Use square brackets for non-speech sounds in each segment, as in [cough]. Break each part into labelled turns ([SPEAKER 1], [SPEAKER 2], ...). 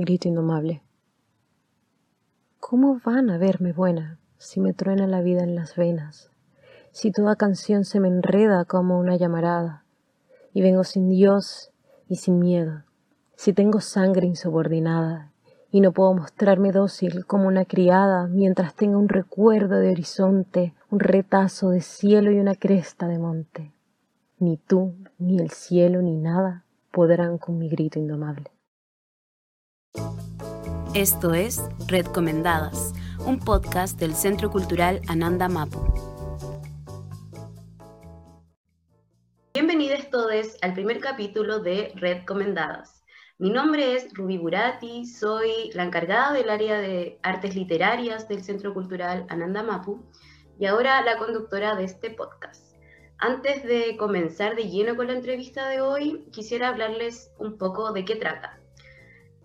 [SPEAKER 1] grito indomable. ¿Cómo van a verme buena si me truena la vida en las venas? Si toda canción se me enreda como una llamarada, y vengo sin Dios y sin miedo, si tengo sangre insubordinada y no puedo mostrarme dócil como una criada mientras tenga un recuerdo de horizonte, un retazo de cielo y una cresta de monte. Ni tú, ni el cielo, ni nada podrán con mi grito indomable.
[SPEAKER 2] Esto es Red Comendadas, un podcast del Centro Cultural Ananda Mapu. Bienvenidos todos al primer capítulo de Red Comendadas. Mi nombre es Ruby Burati, soy la encargada del área de artes literarias del Centro Cultural Ananda Mapu y ahora la conductora de este podcast. Antes de comenzar de lleno con la entrevista de hoy, quisiera hablarles un poco de qué trata.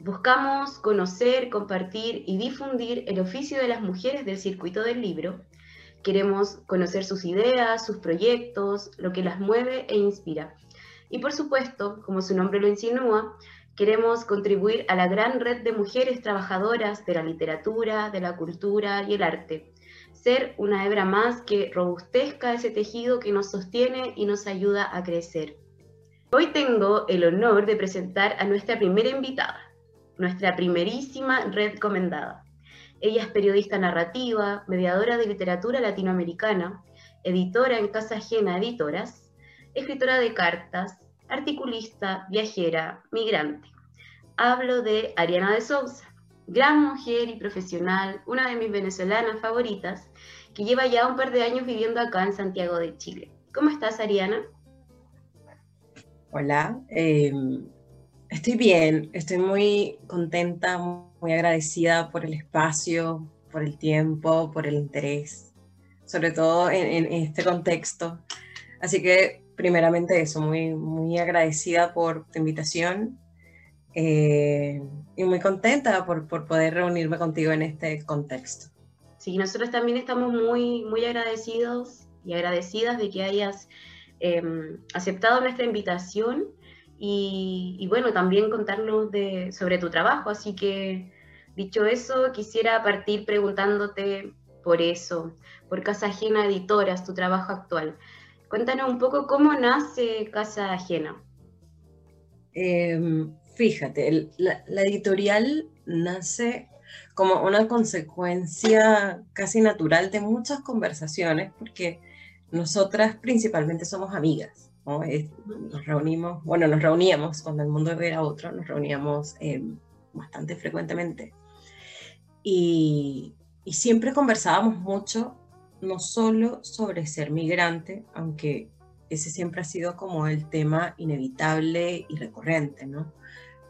[SPEAKER 2] Buscamos conocer, compartir y difundir el oficio de las mujeres del circuito del libro. Queremos conocer sus ideas, sus proyectos, lo que las mueve e inspira. Y por supuesto, como su nombre lo insinúa, queremos contribuir a la gran red de mujeres trabajadoras de la literatura, de la cultura y el arte ser una hebra más que robustezca ese tejido que nos sostiene y nos ayuda a crecer. Hoy tengo el honor de presentar a nuestra primera invitada, nuestra primerísima red recomendada. Ella es periodista narrativa, mediadora de literatura latinoamericana, editora en Casa Ajena Editoras, escritora de cartas, articulista, viajera, migrante. Hablo de Ariana de Sousa, gran mujer y profesional, una de mis venezolanas favoritas, que lleva ya un par de años viviendo acá en Santiago de Chile. ¿Cómo estás, Ariana?
[SPEAKER 3] Hola, em, estoy bien, estoy muy contenta, muy agradecida por el espacio, por el tiempo, por el interés, sobre todo en, este contexto. Así que primeramente eso, muy, muy agradecida por tu invitación eh, y muy contenta por, por, poder reunirme contigo en este contexto.
[SPEAKER 2] Sí, nosotros también estamos muy, muy agradecidos y agradecidas de que hayas em, aceptado nuestra invitación y, bueno, también contarnos de, sobre tu trabajo. Así que, dicho eso, quisiera partir preguntándote por eso, por Casa Ajena Editoras, tu trabajo actual. Cuéntanos un poco cómo nace Casa Ajena.
[SPEAKER 3] Eh, Fíjate, la, editorial nace como una consecuencia casi natural de muchas conversaciones, porque nosotras principalmente somos amigas. Nos reunimos, bueno, nos reuníamos cuando el mundo era otro, nos reuníamos eh, bastante frecuentemente. Y, y siempre conversábamos mucho, no solo sobre ser migrante, aunque ese siempre ha sido como el tema inevitable y recurrente, ¿no?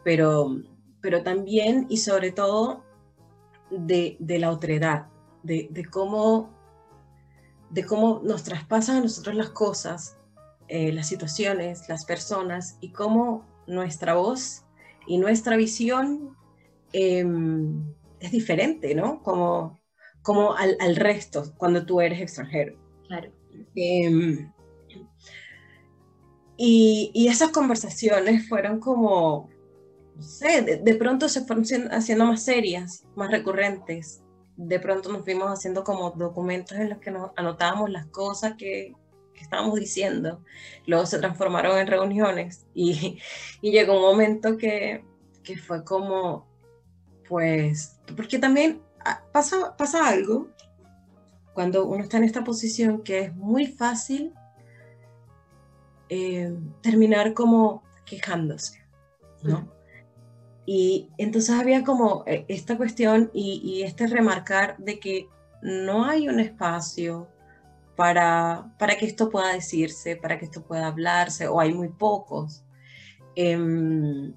[SPEAKER 3] pero, pero también y sobre todo de, la otredad, de, cómo, de cómo nos traspasan a nosotros las cosas, eh, las situaciones, las personas y cómo nuestra voz y nuestra visión em, es diferente, ¿no? Como, como al, resto cuando tú eres extranjero.
[SPEAKER 2] Claro.
[SPEAKER 3] Em, y, y, esas conversaciones fueron como, no sé, de, pronto se fueron haciendo más serias, más recurrentes. De pronto nos fuimos haciendo como documentos en los que nos anotábamos las cosas que, que estábamos diciendo. Luego se transformaron en reuniones y, y llegó un momento que, que, fue como, pues, porque también ah, pasa, pasa algo cuando uno está en esta posición que es muy fácil eh, terminar como quejándose, ¿no? Y entonces había como eh, esta cuestión y, este remarcar de que no hay un espacio para, para que esto pueda decirse, para que esto pueda hablarse, o hay muy pocos. Em,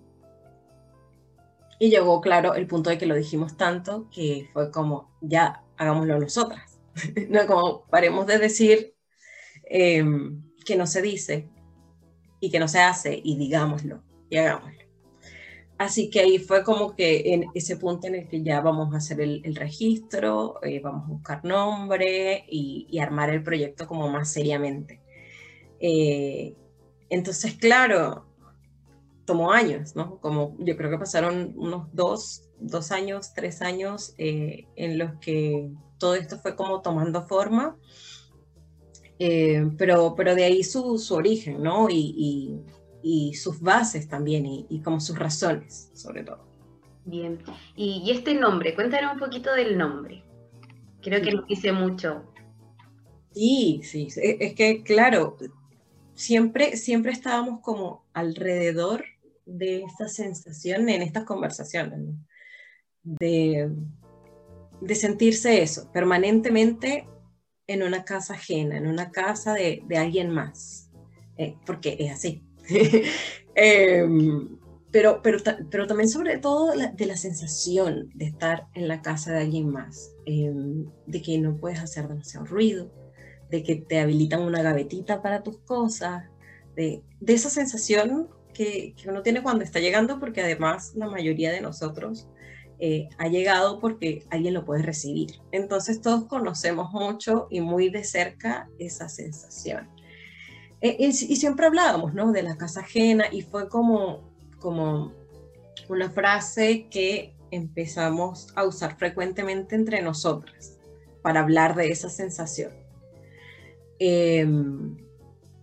[SPEAKER 3] y llegó, claro, el punto de que lo dijimos tanto que fue como, ya hagámoslo nosotras. [laughs] no como paremos de decir em, que no se dice y que no se hace y digámoslo y hagámoslo. Así que ahí fue como que en ese punto en el que ya vamos a hacer el, registro, eh, vamos a buscar nombre y, armar el proyecto como más seriamente. Eh, entonces, claro, tomó años, ¿no? Como yo creo que pasaron unos dos, dos años, tres años eh, en los que todo esto fue como tomando forma, eh, pero, pero de ahí su, su origen, ¿no? Y, y, sus bases también, y, y, como sus razones, sobre todo.
[SPEAKER 2] Bien, y, y este nombre, cuéntanos un poquito del nombre. Creo que nos dice mucho.
[SPEAKER 3] Sí, sí, es que claro, siempre, siempre estábamos como alrededor de esta sensación en estas conversaciones, de, de, sentirse eso, permanentemente en una casa ajena, en una casa de, de alguien más, eh, porque es así. [laughs] Em, pero, pero, pero también sobre todo de la sensación de estar en la casa de alguien más, em, de que no puedes hacer demasiado ruido, de que te habilitan una gavetita para tus cosas, de, de esa sensación que, uno tiene cuando está llegando, porque además la mayoría de nosotros eh, ha llegado porque alguien lo puede recibir. Entonces todos conocemos mucho y muy de cerca esa sensación. Eh, y, siempre hablábamos, ¿no? De la casa ajena y fue como, como una frase que empezamos a usar frecuentemente entre nosotras para hablar de esa sensación. Em,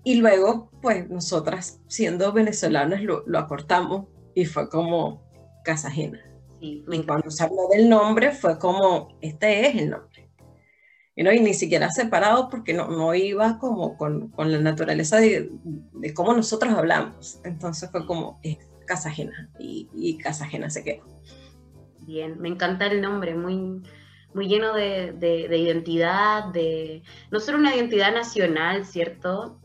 [SPEAKER 3] y luego, pues nosotras, siendo venezolanas, lo, lo acortamos y fue como casa ajena. y cuando se habló del nombre, fue como, este es el nombre. Y, ¿no? y ni siquiera separado porque no, no iba como con, con la naturaleza de, de, cómo nosotros hablamos. Entonces fue como, es casa ajena. Y, y casa ajena se quedó.
[SPEAKER 2] Bien, me encanta el nombre, muy, muy lleno de, de, de, identidad, de no solo una identidad nacional, ¿cierto?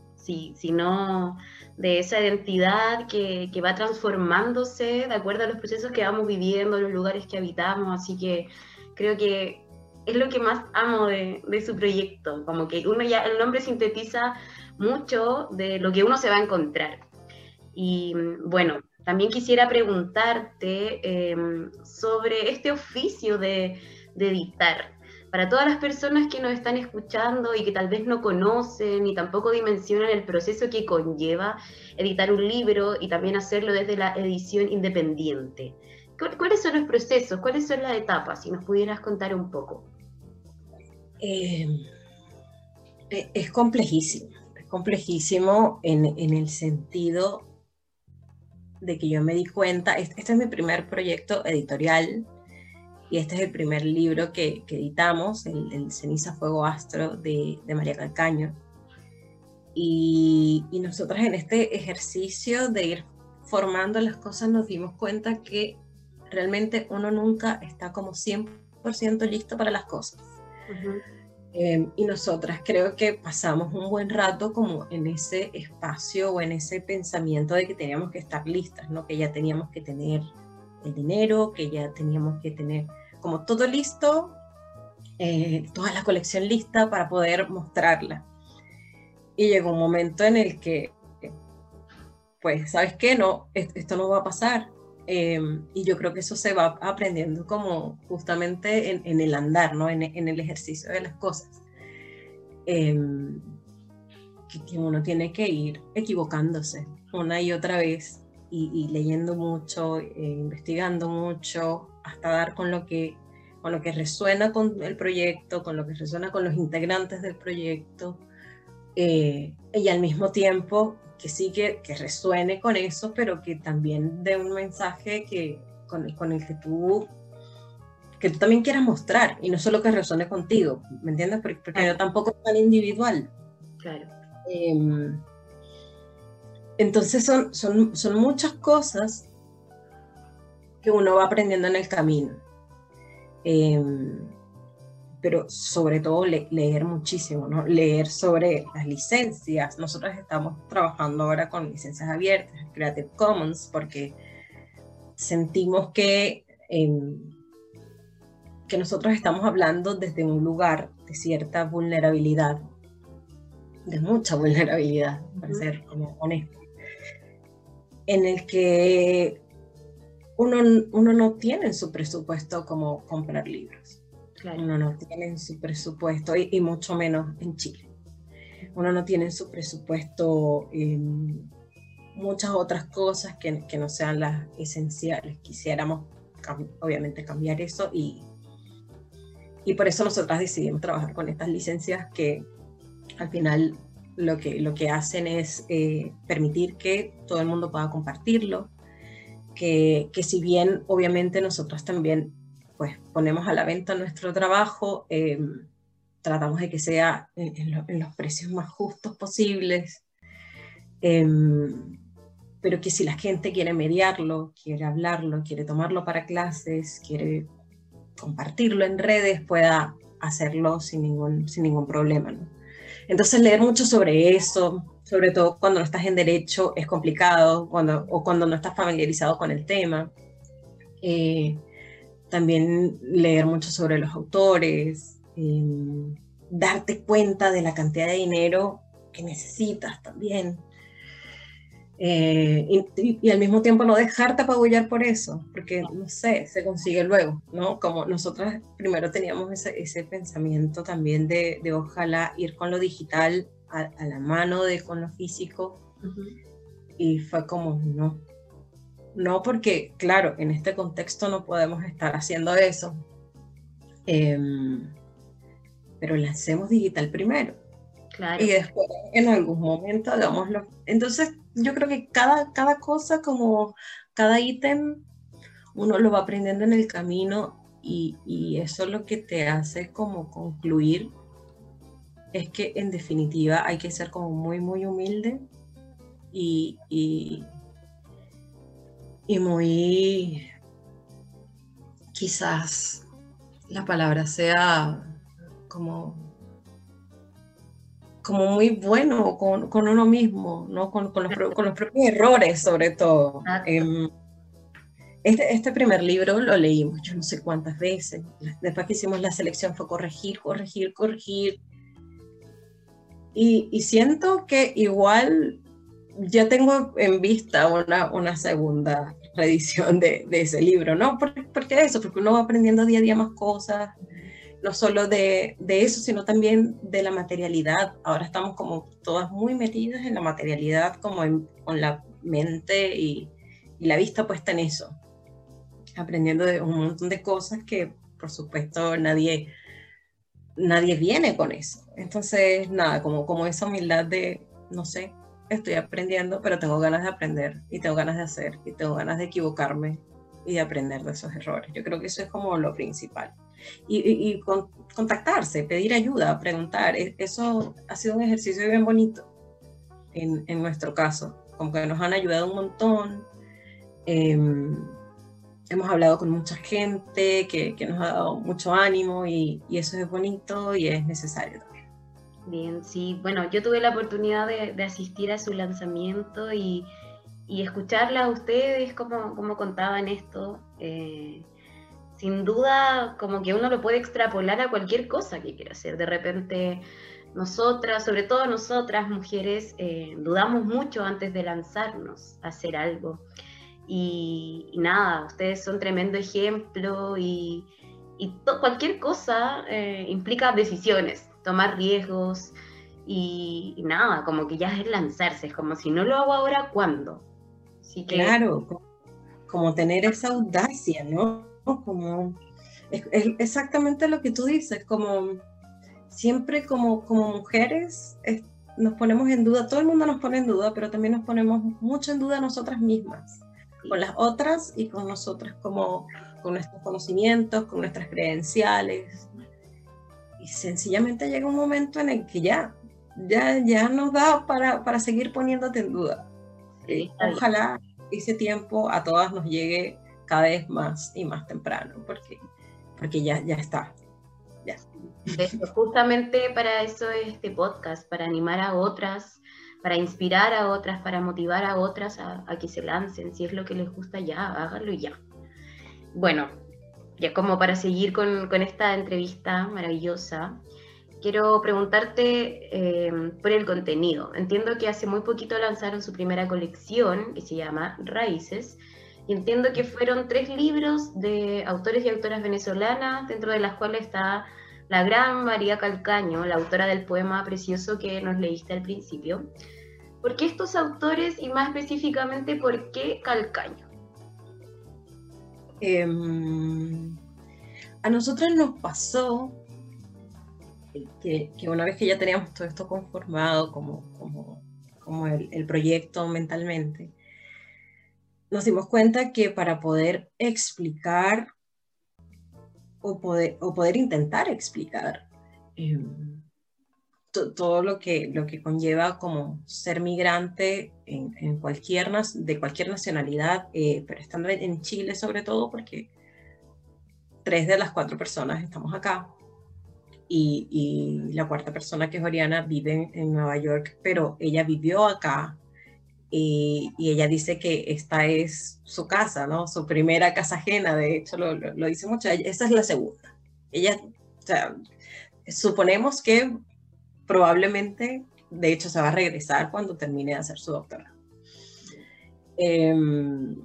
[SPEAKER 2] sino de esa identidad que, va transformándose de acuerdo a los procesos que vamos viviendo, los lugares que habitamos, así que creo que es lo que más amo de, su proyecto, como que uno ya, el nombre sintetiza mucho de lo que uno se va a encontrar. Y bueno, también quisiera preguntarte em, sobre este oficio de, de editar para todas las personas que nos están escuchando y que tal vez no conocen ni tampoco dimensionan el proceso que conlleva editar un libro y también hacerlo desde la edición independiente. ¿Cuáles son los procesos? ¿Cuáles son las etapas? Si nos pudieras contar un poco.
[SPEAKER 3] Em, e, es complejísimo, es complejísimo en, el sentido de que yo me di cuenta, este, este es mi primer proyecto editorial, y este es el primer libro que, editamos, el, Ceniza Fuego Astro de, María Calcaño. Y, y nosotras en este ejercicio de ir formando las cosas nos dimos cuenta que realmente uno nunca está como 100% listo para las cosas. Em, y nosotras creo que pasamos un buen rato como en ese espacio o en ese pensamiento de que teníamos que estar listas, ¿no? que ya teníamos que tener el dinero, que ya teníamos que tener como todo listo, eh, toda la colección lista para poder mostrarla. Y llegó un momento en el que, pues, ¿sabes qué? No, esto no va a pasar. Em, y yo creo que eso se va aprendiendo como justamente en, el andar, ¿no? En, el ejercicio de las cosas. Em, que, uno tiene que ir equivocándose una y otra vez y, leyendo mucho, eh, investigando mucho, hasta dar con lo que con lo que resuena con el proyecto, con lo que resuena con los integrantes del proyecto, eh, y al mismo tiempo que sí que, que, resuene con eso, pero que también dé un mensaje que, con, el, con el que tú que tú también quieras mostrar y no solo que resuene contigo, ¿me entiendes? Porque, porque yo tampoco es tan individual.
[SPEAKER 2] Claro.
[SPEAKER 3] Eh, entonces son, son, son muchas cosas que uno va aprendiendo en el camino. Em, pero sobre todo leer muchísimo, ¿no? Leer sobre las licencias. Nosotros estamos trabajando ahora con licencias abiertas, Creative Commons, porque sentimos que, em, que nosotros estamos hablando desde un lugar de cierta vulnerabilidad, de mucha vulnerabilidad, para ser como honesto en el que uno, uno no tiene en su presupuesto como comprar libros. Uno no tiene en su presupuesto, y, mucho menos en Chile. Uno no tiene en su presupuesto em, muchas otras cosas que, que no sean las esenciales. Quisiéramos obviamente cambiar eso y, y por eso nosotras decidimos trabajar con estas licencias que al final lo que, lo que hacen es eh, permitir que todo el mundo pueda compartirlo, que, que, si bien obviamente nosotros también pues ponemos a la venta nuestro trabajo, em, tratamos de que sea en, los precios más justos posibles, em, pero que si la gente quiere mediarlo, quiere hablarlo, quiere tomarlo para clases, quiere compartirlo en redes, pueda hacerlo sin ningún, sin ningún problema. Entonces leer mucho sobre eso, sobre todo cuando no estás en derecho, es complicado, cuando, o cuando no estás familiarizado con el tema. Eh, también leer mucho sobre los autores, em, darte cuenta de la cantidad de dinero que necesitas también. Eh, y, al mismo tiempo no dejarte apabullar por eso, porque no sé, se consigue luego, ¿no? Como nosotras primero teníamos ese, ese pensamiento también de, de, ojalá ir con lo digital a, la mano de con lo físico, y fue como, no, no porque, claro, en este contexto no podemos estar haciendo eso, em, pero lancemos digital primero. Claro. Y después, en algún momento, hagámoslo. Entonces, yo creo que cada, cada cosa, como cada ítem, uno lo va aprendiendo en el camino y, y, eso lo que te hace como concluir es que en definitiva hay que ser como muy, muy humilde y, y, y muy, quizás la palabra sea como como muy bueno con, con uno mismo, ¿no? Con, con, los, con, los, propios errores sobre todo. Em, este, este, primer libro lo leímos yo no sé cuántas veces. Después que hicimos la selección fue corregir, corregir, corregir. Y, y siento que igual ya tengo en vista una, una segunda reedición de, ese libro, ¿no? ¿Por, ¿Por, eso? Porque uno va aprendiendo día a día más cosas, no solo de, de, eso, sino también de la materialidad. Ahora estamos como todas muy metidas en la materialidad, como en, con la mente y, y, la vista puesta en eso, aprendiendo de un montón de cosas que, por supuesto, nadie, nadie viene con eso. Entonces, nada, como, como esa humildad de, no sé, estoy aprendiendo, pero tengo ganas de aprender y tengo ganas de hacer y tengo ganas de equivocarme y de aprender de esos errores. Yo creo que eso es como lo principal y, contactarse, pedir ayuda, preguntar. E, eso ha sido un ejercicio bien bonito en, en nuestro caso, como que nos han ayudado un montón. Em, hemos hablado con mucha gente que, que, nos ha dado mucho ánimo y, y, eso es bonito y es necesario.
[SPEAKER 2] Bien, sí, bueno, yo tuve la oportunidad de, asistir a su lanzamiento y, y escucharla a ustedes, como, como contaban esto. Eh, sin duda como que uno lo puede extrapolar a cualquier cosa que quiera hacer. De repente nosotras, sobre todo nosotras mujeres, eh, dudamos mucho antes de lanzarnos a hacer algo. Y, nada, ustedes son tremendo ejemplo y, cualquier cosa eh, implica decisiones, tomar riesgos y, nada, como que ya es lanzarse, es como si no lo hago ahora, ¿cuándo?
[SPEAKER 3] Claro, como tener esa audacia, ¿no? Como, es, exactamente lo que tú dices, como siempre como, como mujeres nos ponemos en duda, todo el mundo nos pone en duda, pero también nos ponemos mucho en duda nosotras mismas, con las otras y con nosotras, como con nuestros conocimientos, con nuestras credenciales. Sencillamente llega un momento en el que ya, ya, ya nos da para, para seguir poniéndote en duda. ojalá ese tiempo a todas nos llegue cada vez más y más temprano, porque, porque ya, ya está. Ya.
[SPEAKER 2] justamente para eso es este podcast, para animar a otras, para inspirar a otras, para motivar a otras a, que se lancen. Si es lo que les gusta, ya, háganlo ya. Bueno, ya como para seguir con, esta entrevista maravillosa, quiero preguntarte eh, por el contenido. Entiendo que hace muy poquito lanzaron su primera colección que se llama Raíces y entiendo que fueron tres libros de autores y autoras venezolanas, dentro de las cuales está la gran María Calcaño, la autora del poema precioso que nos leíste al principio. ¿Por qué estos autores y más específicamente por qué Calcaño?
[SPEAKER 3] Em, a nosotros nos pasó que, una vez que ya teníamos todo esto conformado como, como, como el, proyecto mentalmente, nos dimos cuenta que para poder explicar o poder, o poder intentar explicar em, todo lo que, lo que conlleva como ser migrante en, en cualquier, de cualquier nacionalidad, eh, pero estando en Chile sobre todo porque tres de las cuatro personas estamos acá y, y la cuarta persona que es Oriana vive en, Nueva York, pero ella vivió acá y, y, ella dice que esta es su casa, ¿no? Su primera casa ajena, de hecho lo, lo, dice mucho, esa es la segunda. Ella, o sea, suponemos que probablemente, de hecho, se va a regresar cuando termine de hacer su doctorado. Em,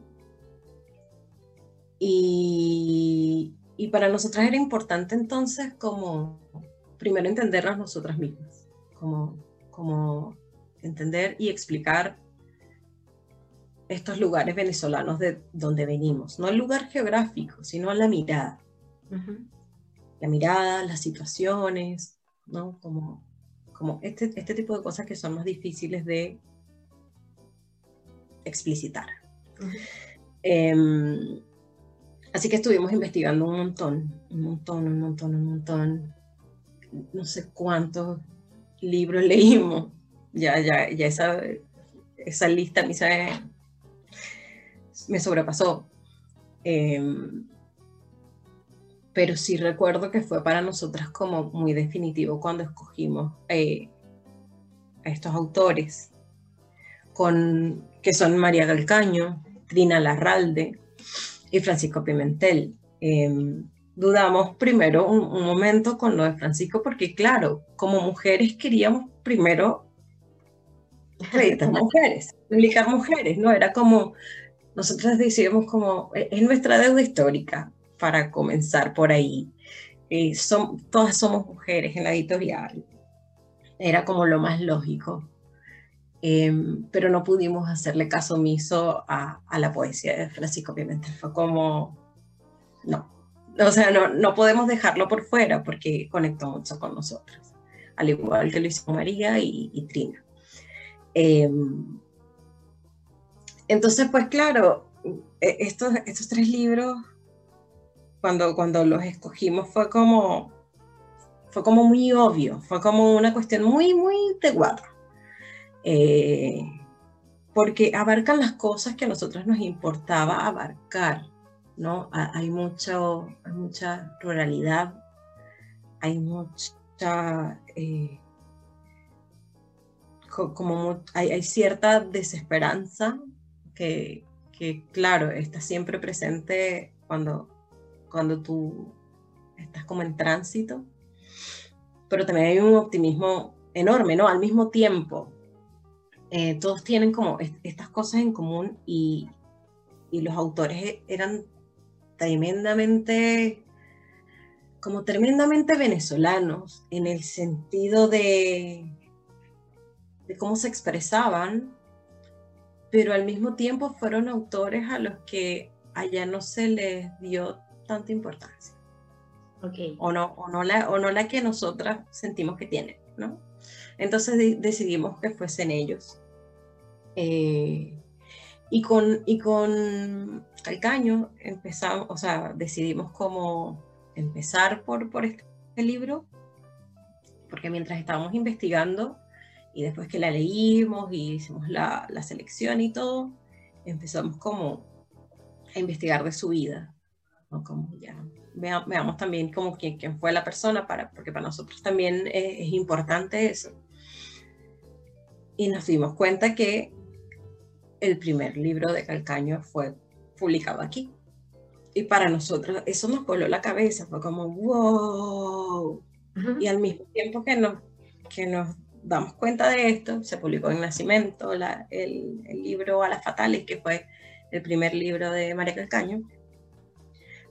[SPEAKER 3] y, y para nosotras era importante entonces como primero entendernos nosotras mismas, como, como entender y explicar estos lugares venezolanos de donde venimos, no el lugar geográfico, sino la mirada. La mirada, las situaciones, ¿no? Como, como este, este tipo de cosas que son más difíciles de explicitar. Em, así que estuvimos investigando un montón, un montón, un montón, un montón. No sé cuántos libros [laughs] leímos. Ya, ya, ya esa, esa lista a mí se, me sobrepasó. Em, pero sí recuerdo que fue para nosotras como muy definitivo cuando escogimos eh, a estos autores, con, que son María Galcaño, Trina Larralde y Francisco Pimentel. Em, dudamos primero un, un, momento con lo de Francisco porque claro, como mujeres queríamos primero acreditar [laughs] mujeres, publicar mujeres, ¿no? Era como, nosotros decíamos como, e, es nuestra deuda histórica para comenzar por ahí. Eh, son, todas somos mujeres en la editorial. Era como lo más lógico. Em, pero no pudimos hacerle caso omiso a, a, la poesía de Francisco Pimentel. Fue como, no, o sea, no, no podemos dejarlo por fuera porque conectó mucho con nosotras, al igual que lo hizo María y, y Trina. Eh, entonces, pues claro, e, estos, estos tres libros, cuando, cuando los escogimos, fue como, fue como muy obvio, fue como una cuestión muy, muy de guata. Eh, porque abarcan las cosas que a nosotros nos importaba abarcar, ¿no? Hay, mucho, hay mucha ruralidad, hay mucha... Eh, como hay, hay, cierta desesperanza que, claro, está siempre presente cuando, cuando tú estás como en tránsito, pero también hay un optimismo enorme, ¿no? Al mismo tiempo, eh, todos tienen como estas cosas en común y, y los autores e, eran tremendamente, como tremendamente venezolanos en el sentido de, de cómo se expresaban pero al mismo tiempo fueron autores a los que allá no se les dio tanta importancia.
[SPEAKER 2] Okay.
[SPEAKER 3] O, no, o, no la, o no la que nosotras sentimos que tienen, ¿no? Entonces decidimos que fuesen ellos. Eh, y con, y con Calcaño empezamos, o sea, decidimos cómo empezar por, por este libro, porque mientras estábamos investigando, y después que la leímos y hicimos la, la selección y todo, empezamos como a investigar de su vida, ¿no? como ya veamos también como quién, quién, fue la persona, para, porque para nosotros también es, es, importante eso. Y nos dimos cuenta que el primer libro de Calcaño fue publicado aquí. Y para nosotros eso nos coló la cabeza, fue como, wow. Uh -huh. Y al mismo tiempo que nos, que nos damos cuenta de esto, se publicó en Nacimiento la, el, el, libro A las Fatales, que fue el primer libro de María Calcaño,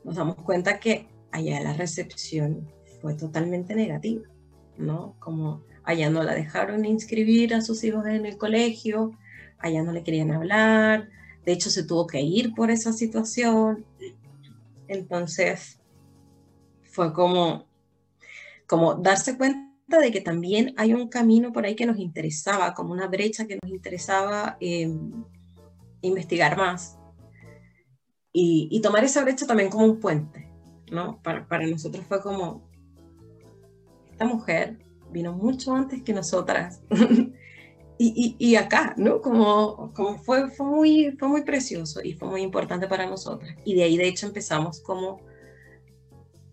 [SPEAKER 3] nos damos cuenta que allá la recepción fue totalmente negativa, ¿no? Como allá no la dejaron inscribir a sus hijos en el colegio, allá no le querían hablar, de hecho se tuvo que ir por esa situación. Entonces fue como, como darse cuenta de que también hay un camino por ahí que nos interesaba, como una brecha que nos interesaba em, investigar más. Y, tomar esa brecha también como un puente, ¿no? Para, para nosotros fue como, esta mujer vino mucho antes que nosotras. [laughs] y, y, acá, ¿no? Como, como fue, fue, muy, fue muy precioso y fue muy importante para nosotras. Y de ahí, de hecho, empezamos como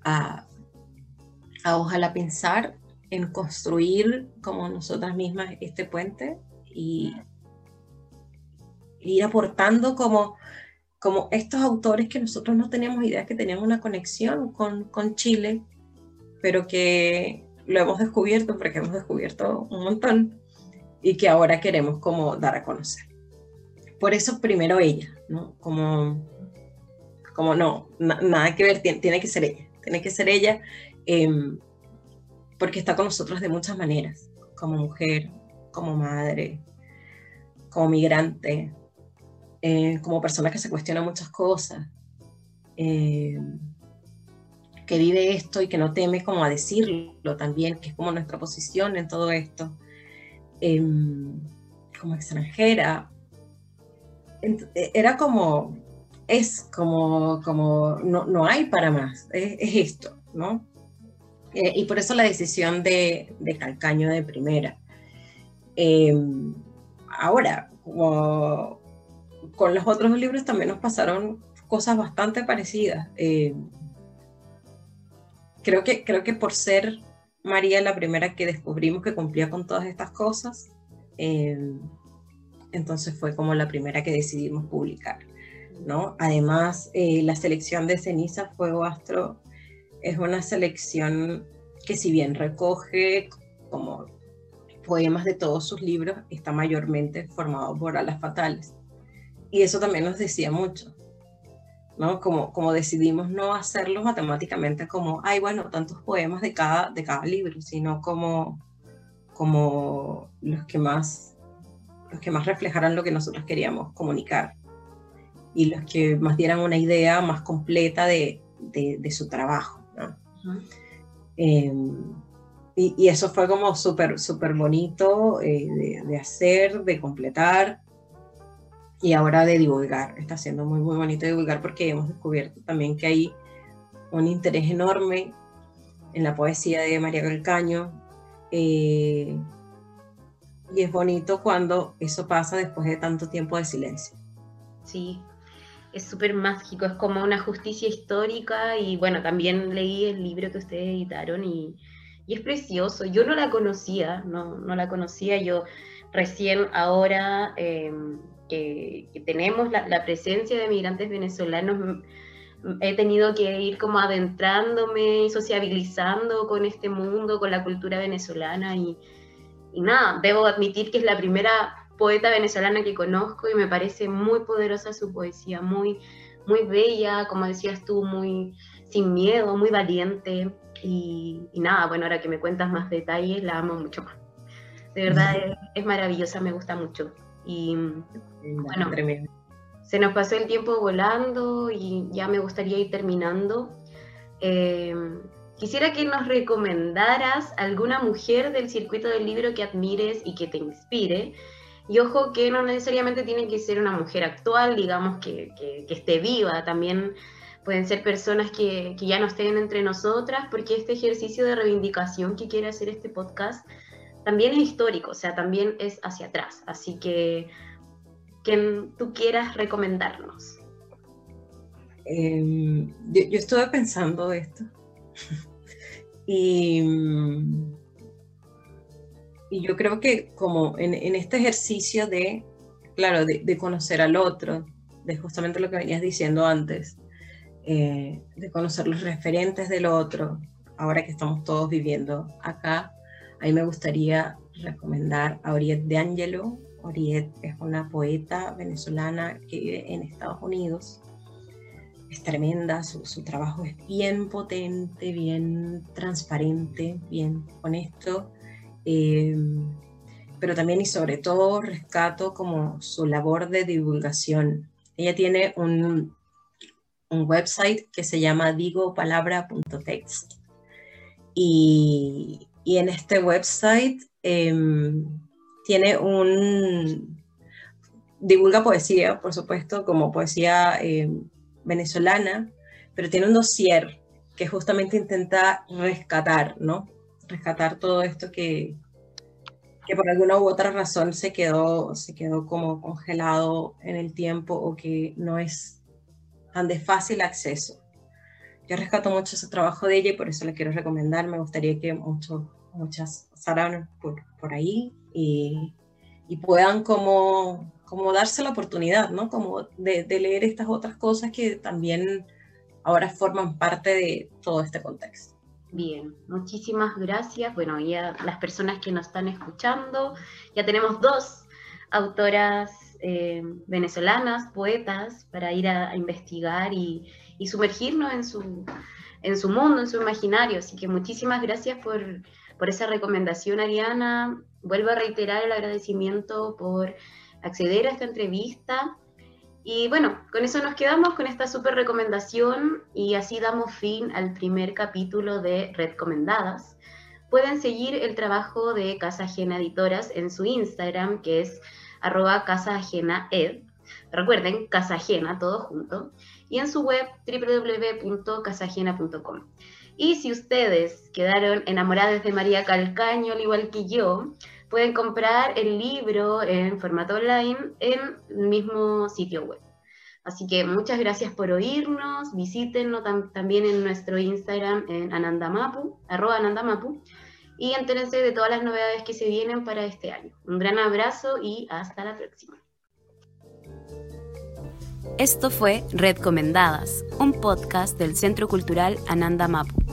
[SPEAKER 3] a, a ojalá pensar en construir como nosotras mismas este puente y, ir aportando como, como estos autores que nosotros no teníamos idea que tenían una conexión con, con Chile, pero que lo hemos descubierto porque hemos descubierto un montón y que ahora queremos como dar a conocer. Por eso primero ella, ¿no? Como, como no, nada que ver, tiene, tiene, que ser ella, tiene que ser ella em, porque está con nosotros de muchas maneras, como mujer, como madre, como migrante, eh, como persona que se cuestiona muchas cosas, em, que vive esto y que no teme como a decirlo también, que es como nuestra posición en todo esto. Em, como extranjera, e, era como, es como, como no, no hay para más, es, esto, ¿no? Eh, y por eso la decisión de, de Calcaño de primera. Em, ahora, con los otros libros también nos pasaron cosas bastante parecidas. Em, creo, que, creo que por ser María la primera que descubrimos que cumplía con todas estas cosas. Eh, entonces fue como la primera que decidimos publicar. ¿no? Además, eh, la selección de Ceniza Fuego Astro es una selección que si bien recoge como poemas de todos sus libros, está mayormente formado por alas fatales. Y eso también nos decía mucho, como, como decidimos no hacerlo matemáticamente como, ay, bueno, tantos poemas de cada, de cada libro, sino como, como los que más los que más reflejaran lo que nosotros queríamos comunicar y los que más dieran una idea más completa de, de, su trabajo. Em, y, y, eso fue como súper, súper bonito eh, de, de, hacer, de completar y ahora de divulgar. Está siendo muy, muy bonito divulgar porque hemos descubierto también que hay un interés enorme en la poesía de María Calcaño. Eh, y es bonito cuando eso pasa después de tanto tiempo de silencio.
[SPEAKER 2] Sí, es súper mágico, es como una justicia histórica y bueno, también leí el libro que ustedes editaron y, y es precioso. Yo no la conocía, no, no la conocía, yo recién ahora... Eh, que, tenemos la, presencia de migrantes venezolanos, he tenido que ir como adentrándome y sociabilizando con este mundo, con la cultura venezolana y, nada, debo admitir que es la primera poeta venezolana que conozco y me parece muy poderosa su poesía, muy, muy bella, como decías tú, muy sin miedo, muy valiente. Y, nada, bueno, ahora que me cuentas más detalles, la amo mucho más. De verdad es maravillosa, me gusta mucho. Y bueno, se nos pasó el tiempo volando y ya me gustaría ir terminando. Eh, quisiera que nos recomendaras alguna mujer del circuito del libro que admires y que te inspire. Y ojo que no necesariamente tiene que ser una mujer actual, digamos, que, que, esté viva. También pueden ser personas que, que, ya no estén entre nosotras, porque este ejercicio de reivindicación que quiere hacer este podcast también es histórico, o sea, también es hacia atrás. Así que, quien tú quieras recomendarnos.
[SPEAKER 3] Em, yo, estuve pensando esto. [laughs] y, y, yo creo que como en, este ejercicio de, claro, de, conocer al otro, de justamente lo que venías diciendo antes, eh, de conocer los referentes del otro, ahora que estamos todos viviendo acá, a mí me gustaría recomendar a Oriet de Angelo. Oriet es una poeta venezolana que vive en Estados Unidos. Es tremenda, su, trabajo es bien potente, bien transparente, bien honesto em, pero también y sobre todo rescato como su labor de divulgación. Ella tiene un, un website que se llama digopalabra.text y, y en este website em, tiene un... divulga poesía, por supuesto, como poesía em, venezolana, pero tiene un dossier que justamente intenta rescatar, ¿no? Rescatar todo esto que, que por alguna u otra razón se quedó, se quedó como congelado en el tiempo o que no es tan de fácil acceso. Yo rescato mucho ese trabajo de ella y por eso le quiero recomendar. Me gustaría que muchos, muchas pasaran por, por ahí y, y, puedan como, como darse la oportunidad, ¿no? Como de, de leer estas otras cosas que también ahora forman parte de todo este contexto.
[SPEAKER 2] Bien, muchísimas gracias. Bueno, ya las personas que nos están escuchando, ya tenemos dos autoras eh, venezolanas, poetas, para ir a, investigar y, sumergirnos en su, en su mundo, en su imaginario. Así que muchísimas gracias por, por esa recomendación, Ariana. Vuelvo a reiterar el agradecimiento por acceder a esta entrevista y bueno, con eso nos quedamos con esta súper recomendación y así damos fin al primer capítulo de Recomendadas. Pueden seguir el trabajo de Casa Ajena Editoras en su Instagram, que es arroba ed. Recuerden, Casa Ajena, todo junto. Y en su web www.casajena.com. Y si ustedes quedaron enamoradas de María Calcaño, al igual que yo, pueden comprar el libro en formato online en el mismo sitio web. Así que muchas gracias por oírnos, visítenos también en nuestro Instagram en anandamapu, arroba anandamapu, y entérense de todas las novedades que se vienen para este año. Un gran abrazo y hasta la próxima.
[SPEAKER 4] Esto fue Red Comendadas, un podcast del Centro Cultural Ananda Mapu.